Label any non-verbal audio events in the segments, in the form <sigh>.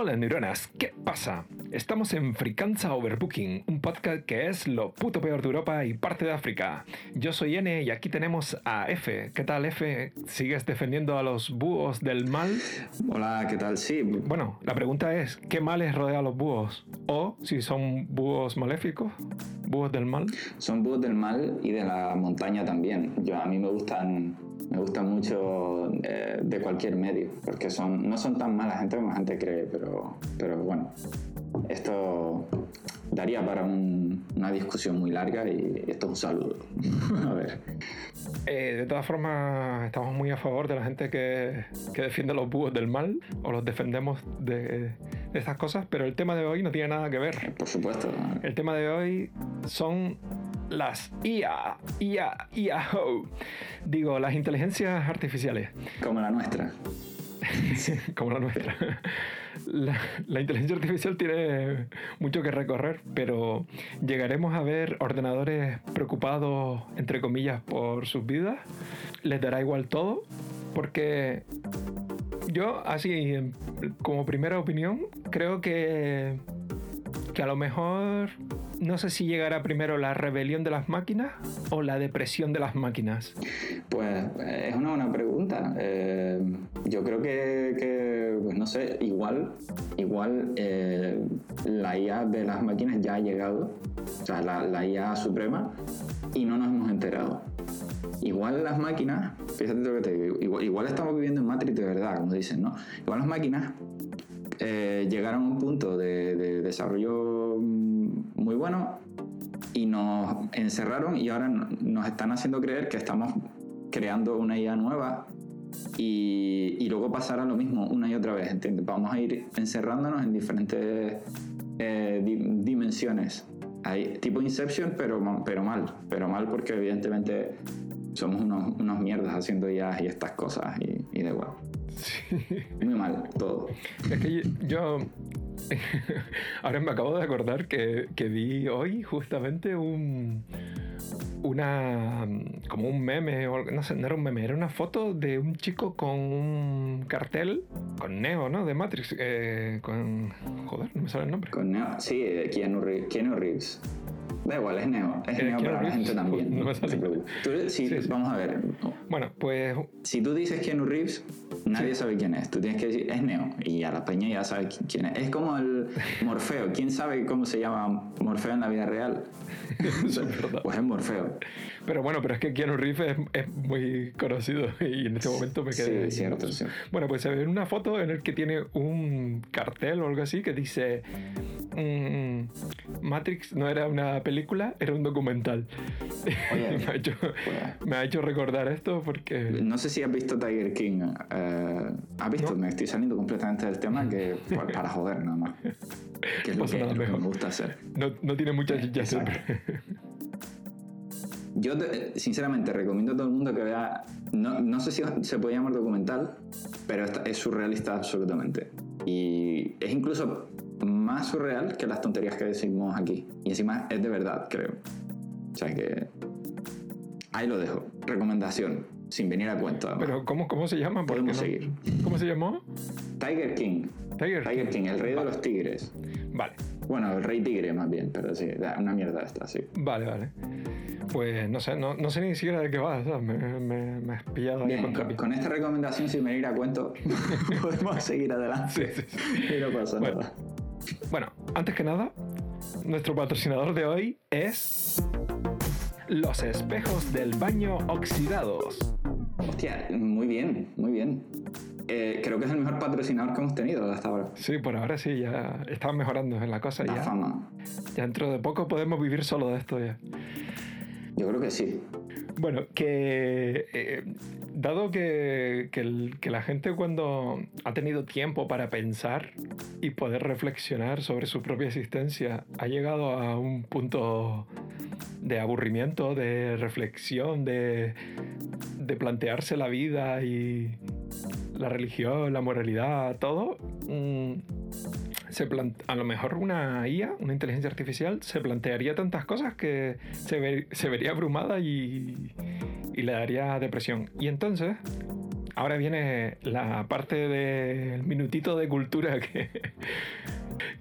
Hola neuronas, ¿qué pasa? Estamos en Fricanza Overbooking, un podcast que es lo puto peor de Europa y parte de África. Yo soy N y aquí tenemos a F. ¿Qué tal F? ¿Sigues defendiendo a los búhos del mal? Hola, ¿qué tal? Sí. Bueno, la pregunta es, ¿qué males rodea a los búhos? O si son búhos maléficos, búhos del mal. Son búhos del mal y de la montaña también. Yo, a mí me gustan me gustan mucho eh, de cualquier medio, porque son, no son tan mala gente como la gente cree, pero, pero bueno, esto daría para una discusión muy larga y esto es un saludo. <laughs> a ver. Eh, de todas formas, estamos muy a favor de la gente que, que defiende los búhos del mal o los defendemos de, de, estas cosas, pero el tema de hoy no tiene nada que ver. Por supuesto. El tema de hoy son las IA, IA, IA, digo, las inteligencias artificiales. Como la nuestra. <laughs> como la nuestra. La, inteligencia artificial tiene mucho que recorrer, pero llegaremos a ver ordenadores preocupados, entre comillas, por sus vidas. Les dará igual todo, porque yo, así, como primera opinión, creo que, que a lo mejor no sé si llegará primero la rebelión de las máquinas o la depresión de las máquinas. Pues es una buena pregunta. Eh, yo creo que, pues no sé, igual, igual eh, la IA de las máquinas ya ha llegado, o sea, la, IA suprema, y no nos hemos enterado. Igual las máquinas, fíjate lo que te digo, igual, estamos viviendo en Matrix de verdad, como dicen, ¿no? Igual las máquinas eh, llegaron a un punto de, de desarrollo muy bueno y nos encerraron y ahora nos están haciendo creer que estamos creando una IA nueva y, y luego pasará lo mismo una y otra vez, ¿entiendes? Vamos a ir encerrándonos en diferentes eh, dimensiones. Hay tipo Inception, pero, pero mal, pero mal porque evidentemente somos unos, unos mierdas haciendo IA y estas cosas y, y de Muy mal, todo. Es que yo <laughs> Ahora me acabo de acordar que, que vi hoy justamente un una como un meme no sé no era un meme era una foto de un chico con un cartel con Neo no de Matrix eh, con joder no me sale el nombre con Neo sí Keanu Reeves, Keanu Reeves. Da igual, es Neo. Es eh, Neo para la gente también. No me sale. Tú, sí, Vamos a ver. Bueno, pues. Si tú dices Keanu Reeves, Nadie sabe quién es. Tú tienes que decir, es Neo. Y a la peña ya sabe quién es. Es como el Morfeo. ¿Quién sabe cómo se llama Morfeo en la vida real? <laughs> pues es Morfeo. Pero bueno, pero es que Keanu Reeves es, muy conocido y en este momento me quedé. Sí, cierto, Bueno, pues se ve una foto en el que tiene un cartel o algo así que dice. Mm, Matrix no era una película, era un documental. <laughs> me, ha hecho, me, ha hecho, recordar esto porque... No sé si has visto Tiger King. Eh, ¿Has visto? Me estoy saliendo completamente del tema que para joder nada más. <laughs> Que es lo que, me gusta hacer. No, no tiene mucha chicha <laughs> Yo sinceramente recomiendo a todo el mundo que vea, no, no sé si se puede llamar documental, pero es surrealista absolutamente. Y es incluso más surreal que las tonterías que decimos aquí. Y encima es de verdad, creo. O sea que ahí lo dejo. Recomendación, sin venir a cuento. Pero ¿cómo, cómo se llama? Podemos seguir. ¿Cómo se llamó? Tiger King. Tiger, King. el rey de los tigres. Vale. Bueno, el rey tigre más bien, pero sí, una mierda esta, sí. Vale, vale. Pues no sé, no, no sé ni siquiera de qué va, Me, me, me has pillado Bien, con, con, esta recomendación, sin venir a cuento, <laughs> podemos seguir adelante. Sí, sí, sí. Y no pasa nada. Bueno, antes que nada, nuestro patrocinador de hoy es los espejos del baño oxidados. Hostia, muy bien, muy bien. Eh, creo que es el mejor patrocinador que hemos tenido hasta ahora. Sí, por ahora sí, ya estamos mejorando en la cosa. La ya, fama. Ya dentro de poco podemos vivir solo de esto ya. Yo creo que sí. Bueno, que eh, dado que, que, la gente cuando ha tenido tiempo para pensar y poder reflexionar sobre su propia existencia ha llegado a un punto de aburrimiento, de reflexión, de, de plantearse la vida y la religión, la moralidad, todo, mm, se a lo mejor una IA, una inteligencia artificial, se plantearía tantas cosas que se, se vería abrumada y, y, le daría depresión. Y entonces, ahora viene la parte del minutito de cultura <laughs> que,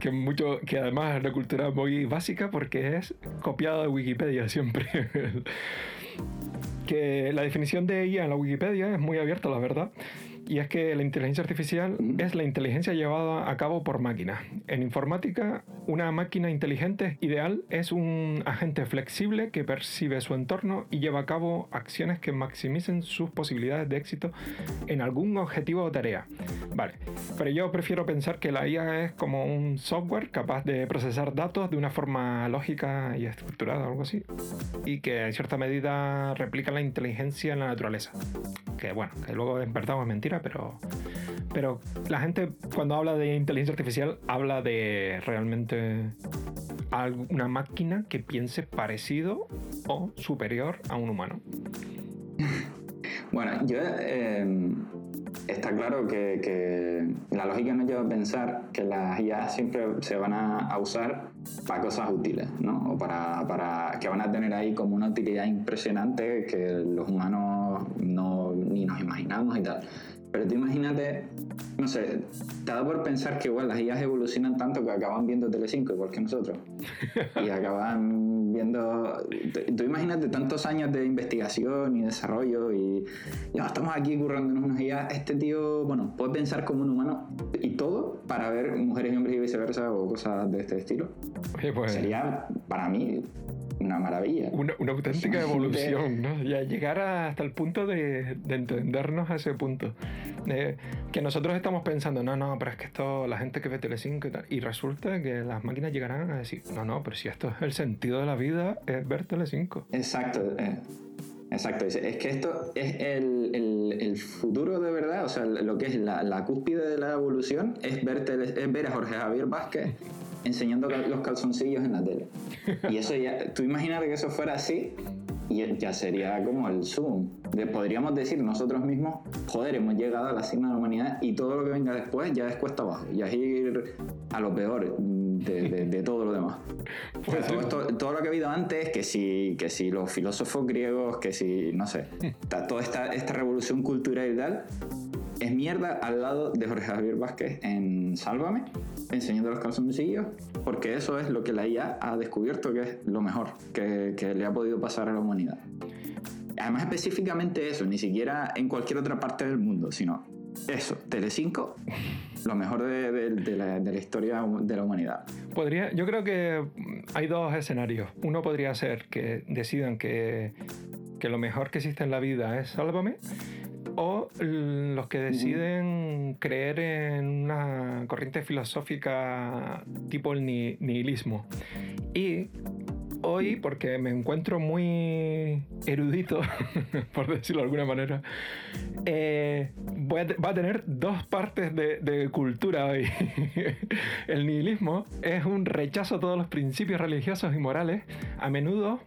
que, mucho, que además es una cultura muy básica porque es copiada de Wikipedia siempre. <laughs> que la definición de ella en la Wikipedia es muy abierta, la verdad y es que la inteligencia artificial es la inteligencia llevada a cabo por máquinas. En informática, una máquina inteligente ideal es un agente flexible que percibe su entorno y lleva a cabo acciones que maximicen sus posibilidades de éxito en algún objetivo o tarea. Vale, pero yo prefiero pensar que la IA es como un software capaz de procesar datos de una forma lógica y estructurada, algo así, y que en cierta medida replica la inteligencia en la naturaleza. Que bueno, que luego en verdad es mentira pero, pero la gente cuando habla de inteligencia artificial habla de realmente una máquina que piense parecido o superior a un humano. Bueno, yo eh, está claro que, la lógica nos lleva a pensar que las IA siempre se van a, usar para cosas útiles, ¿no? O para, para, que van a tener ahí como una utilidad impresionante que los humanos no, ni nos imaginamos y tal. Pero tú imagínate, no sé, te da por pensar que igual las IAs evolucionan tanto que acaban viendo Telecinco igual que nosotros. y <laughs> acaban viendo. Tú imagínate tantos años de investigación y desarrollo y ya estamos aquí currándonos unas IAs. Este tío, bueno, puede pensar como un humano y todo para ver mujeres y hombres y viceversa o cosas de este estilo. Pues, Sería para mí una maravilla. Una, auténtica <laughs> evolución, ¿no? Ya llegar hasta el punto de, entendernos a ese punto. que nosotros estamos pensando, no, no, pero es que esto, la gente que ve Telecinco y tal. Y resulta que las máquinas llegarán a decir, no, no, pero si esto es el sentido de la vida, es ver Telecinco. Exacto. Eh, exacto, es que esto es el, el, futuro de verdad, o sea, lo que es la, la cúspide de la evolución es ver, es ver a Jorge Javier Vázquez enseñando los calzoncillos en la tele. Y eso ya, tú imagínate que eso fuera así y ya sería como el zoom. podríamos decir nosotros mismos, joder, hemos llegado a la cima de la humanidad y todo lo que venga después ya es cuesta abajo, ya es ir a lo peor de, todo lo demás. Todo, lo que ha habido antes, que si, que si los filósofos griegos, que si, no sé, toda esta, esta revolución cultural y tal, es mierda al lado de Jorge Javier Vázquez en Sálvame, enseñando los calzoncillos, porque eso es lo que la IA ha descubierto que es lo mejor que, le ha podido pasar a la humanidad. Además, específicamente eso, ni siquiera en cualquier otra parte del mundo, sino eso, Telecinco, lo mejor de, la, de, la, historia de la humanidad. Podría, yo creo que hay dos escenarios. Uno podría ser que decidan que, que lo mejor que existe en la vida es Sálvame o los que deciden creer en una corriente filosófica tipo el nihilismo. Y hoy, porque me encuentro muy erudito, <laughs> por decirlo de alguna manera, eh, va a tener dos partes de, de cultura hoy. <laughs> el nihilismo es un rechazo a todos los principios religiosos y morales, a menudo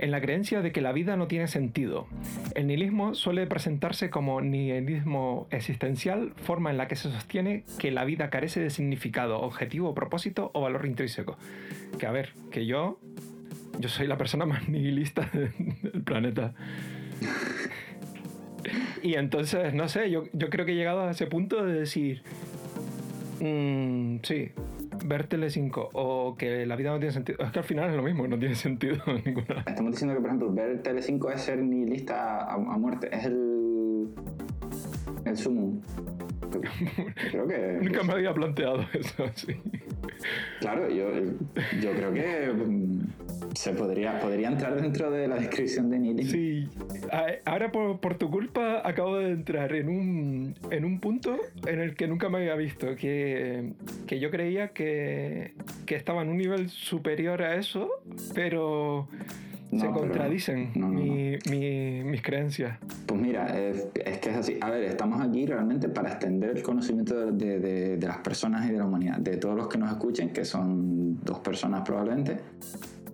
en la creencia de que la vida no tiene sentido. El nihilismo suele presentarse como nihilismo existencial, forma en la que se sostiene que la vida carece de significado, objetivo, propósito o valor intrínseco. Que a ver, que yo, yo soy la persona más nihilista <laughs> del planeta. Y entonces, no sé, yo, yo creo que he llegado a ese punto de decir, mm, sí, ver Tele5 o que la vida no tiene sentido, es que al final es lo mismo, no tiene sentido <laughs> ninguna. Estamos diciendo que, por ejemplo, ver Tele5 es ser nihilista a, a muerte, es el, el sumo. Creo que. <laughs> Nunca me había planteado eso, <laughs> sí. Claro, yo, yo creo que mm, se podría, podría entrar dentro de la descripción de nihilismo. Sí, ahora por, por, tu culpa acabo de entrar en un, en un punto en el que nunca me había visto, que, que yo creía que, que estaba en un nivel superior a eso, pero se contradicen mis creencias. Pues mira, es, que es así. A ver, estamos aquí realmente para extender el conocimiento de, de, las personas y de la humanidad, de todos los que nos escuchen, que son dos personas probablemente.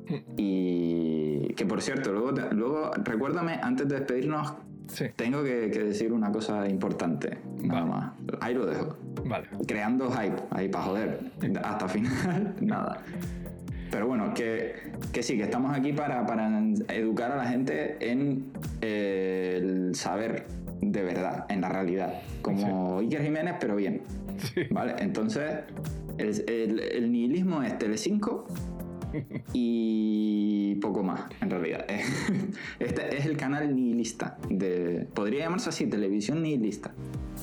<laughs> Y que por cierto, luego, luego recuérdame, antes de despedirnos, tengo que, decir una cosa importante. Nada más. Ahí lo dejo. Vale. Creando hype, ahí para joder. <laughs> Hasta final, <laughs> nada. Pero bueno, que, que, sí, que estamos aquí para, para educar a la gente en eh, el saber de verdad, en la realidad. Como Iker Jiménez, pero bien. ¿Vale? Entonces, el, el, nihilismo es Telecinco <laughs> y poco más, en realidad. <laughs> Este es el canal nihilista. De, podría llamarse así, televisión nihilista.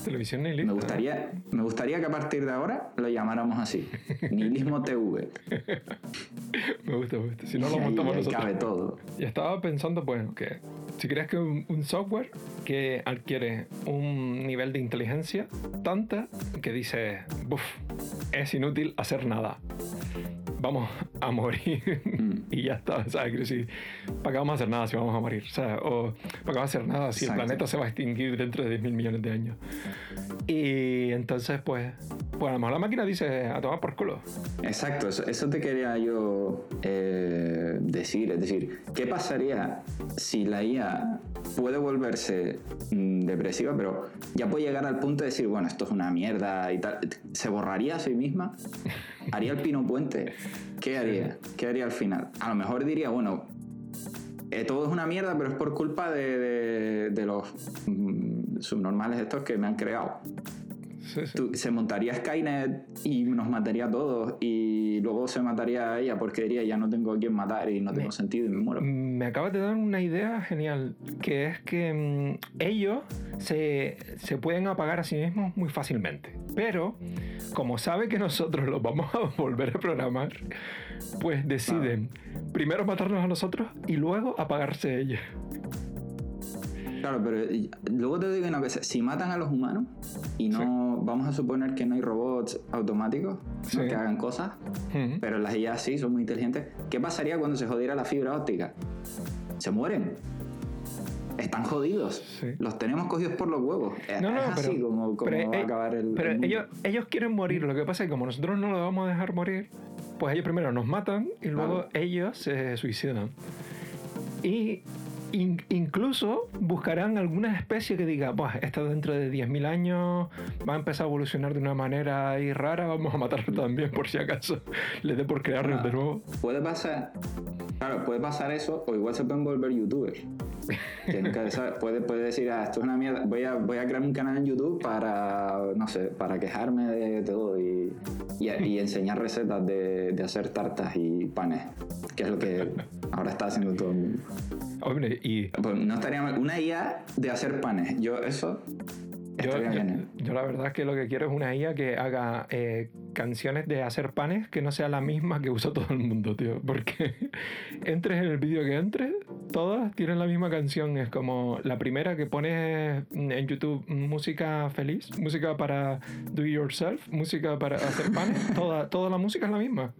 Televisión nihilista. Me gustaría, me gustaría que a partir de ahora lo llamáramos así. Nihilismo TV. <laughs> me gusta, me gusta. Si no lo montamos nosotros. cabe todo. Y estaba pensando, pues, que si crees que un, un, software que adquiere un nivel de inteligencia tanta que dice, buf, es inútil hacer nada vamos a morir mm. Y ya está. ¿sabes? decir, ¿para qué vamos a hacer nada si vamos a morir? O ¿para qué vamos a hacer nada si el planeta se va a extinguir dentro de 10 mil millones de años? Y entonces, pues, pues a lo mejor la máquina dice a tomar por culo. Exacto, eso, te quería yo eh, decir. Es decir, ¿qué pasaría si la IA puede volverse mm, depresiva, pero ya puede llegar al punto de decir, bueno, esto es una mierda y tal? ¿Se borraría a sí misma? ¿Haría el pino puente? ¿Qué <laughs> haría? ¿Qué haría al final? A lo mejor diría, bueno, eh, todo es una mierda, pero es por culpa de, los mm, subnormales estos que me han creado se montaría Skynet y nos mataría a todos y luego se mataría a ella porque diría ya no tengo a quién matar y no tengo sentido y me muero. Me acabas de dar una idea genial, que es que mm, ellos se, se, pueden apagar a sí mismos muy fácilmente, pero como sabe que nosotros los vamos a <laughs> volver a programar, pues deciden primero matarnos a nosotros y luego apagarse ellos. Claro, pero luego te digo una cosa, si matan a los humanos y no, vamos a suponer que no hay robots automáticos que hagan cosas, pero las IA sí son muy inteligentes, ¿qué pasaría cuando se jodiera la fibra óptica? Se mueren. Están jodidos. Los tenemos cogidos por los huevos. No, no, es así como, va a acabar el. Pero ellos, ellos quieren morir. Lo que pasa es que como nosotros no lo vamos a dejar morir, pues ellos primero nos matan y luego ellos se suicidan. Y incluso buscarán alguna especie que diga, pues esta dentro de 10.000 años va a empezar a evolucionar de una manera ahí rara, vamos a matarlo también por si acaso <laughs> le dé por crearlo de nuevo. Puede pasar, claro, puede pasar eso, o igual se pueden volver youtubers. <laughs> puede, puede decir, ah, esto es una mierda, voy a, voy a crear un canal en YouTube para, no sé, para quejarme de todo y, y, enseñar recetas de, de hacer tartas y panes, que es lo que <laughs> ahora está haciendo todo el mundo. Hombre, y. Pues no estaría mal. Una IA de hacer panes. Yo, eso. Yo, yo, la verdad es que lo que quiero es una IA que haga eh, canciones de hacer panes que no sea la misma que usa todo el mundo, tío. Porque <laughs> entres en el vídeo que entres, todas tienen la misma canción. Es como la primera que pones en YouTube música feliz, música para do yourself, música para hacer panes. <laughs> toda, toda la música es la misma.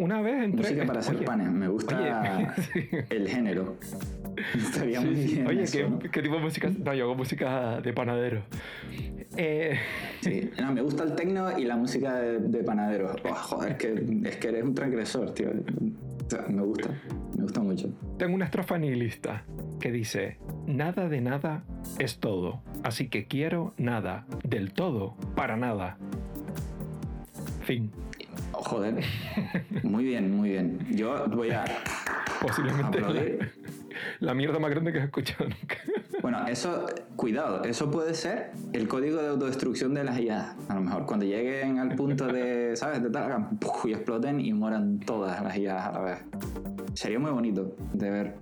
Una vez entré. Música para hacer panes, me gusta <laughs> el género. <laughs> Estaría muy bien. Oye, ¿qué, tipo de música? No, yo hago música de panadero. Eh... <laughs> Sí, no, me gusta el techno y la música de, panadero. Oh, joder, es que, es que eres un transgresor, tío. me gusta, me gusta mucho. Tengo una estrofa nihilista que dice: Nada de nada es todo, así que quiero nada, del todo, para nada. Fin. Joder. <laughs> Muy bien, muy bien. Yo voy a. Posiblemente la, mierda más grande que he escuchado nunca. <laughs> Bueno, eso, cuidado, eso puede ser el código de autodestrucción de las IA. A lo mejor cuando lleguen al punto de, <laughs> ¿sabes? De tal, y exploten y mueran todas las IA a la vez. Sería muy bonito de ver.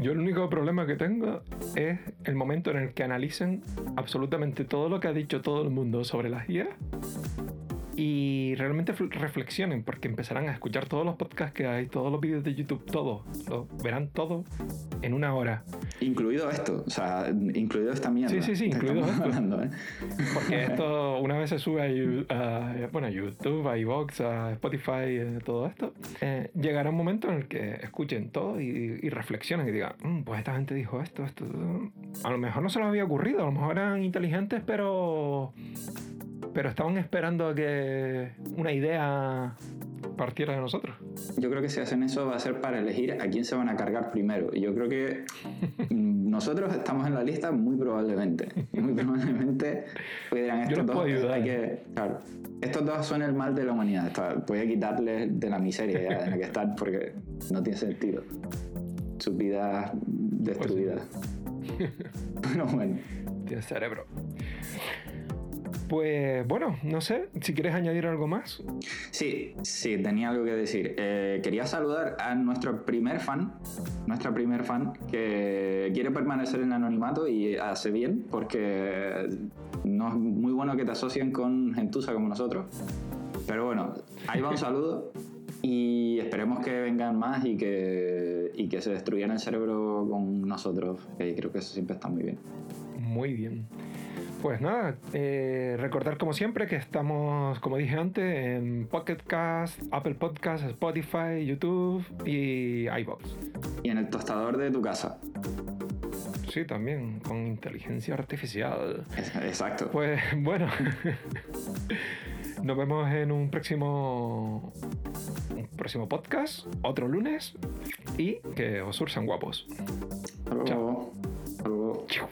Yo el único problema que tengo es el momento en el que analicen absolutamente todo lo que ha dicho todo el mundo sobre las IA y realmente reflexionen porque empezarán a escuchar todos los podcasts que hay, todos los vídeos de YouTube, todo, lo verán todo en una hora. Incluido esto, o sea, incluido esta mierda. Sí, sí, sí, incluido esto. Hablando, ¿eh? Porque <laughs> esto una vez se sube a, bueno, a YouTube, a iVoox, a Spotify, eh, todo esto, eh, llegará un momento en el que escuchen todo y, reflexionen y digan, mm, pues esta gente dijo esto, esto, esto, a lo mejor no se les había ocurrido, a lo mejor eran inteligentes, pero pero estaban esperando a que una idea partiera de nosotros. Yo creo que si hacen eso va a ser para elegir a quién se van a cargar primero. Y yo creo que <laughs> nosotros estamos en la lista muy probablemente. <laughs> Muy probablemente dirán, estos dos hay que, claro, estos dos son el mal de la humanidad. Voy a quitarles de la miseria en la que están porque no tiene sentido. Sus vidas destruidas. <laughs> Pero bueno. Tiene cerebro. Pues bueno, no sé, si quieres añadir algo más. Sí, sí, tenía algo que decir. Eh, quería saludar a nuestro primer fan, nuestra primer fan, que quiere permanecer en anonimato y hace bien, porque no es muy bueno que te asocien con gentuza como nosotros. Pero bueno, ahí va un <laughs> saludo y esperemos que vengan más y que, y que se destruyan el cerebro con nosotros, que creo que eso siempre está muy bien. Muy bien. Pues nada, eh, recordar como siempre que estamos, como dije antes, en Pocket Cast, Apple Podcasts, Spotify, YouTube y iBox. Y en el tostador de tu casa. Sí, también, con inteligencia artificial. Exacto. Pues <laughs> bueno, nos vemos en un próximo, un próximo podcast, otro lunes, y que os sursan guapos. Hasta luego. Hasta luego. Chao.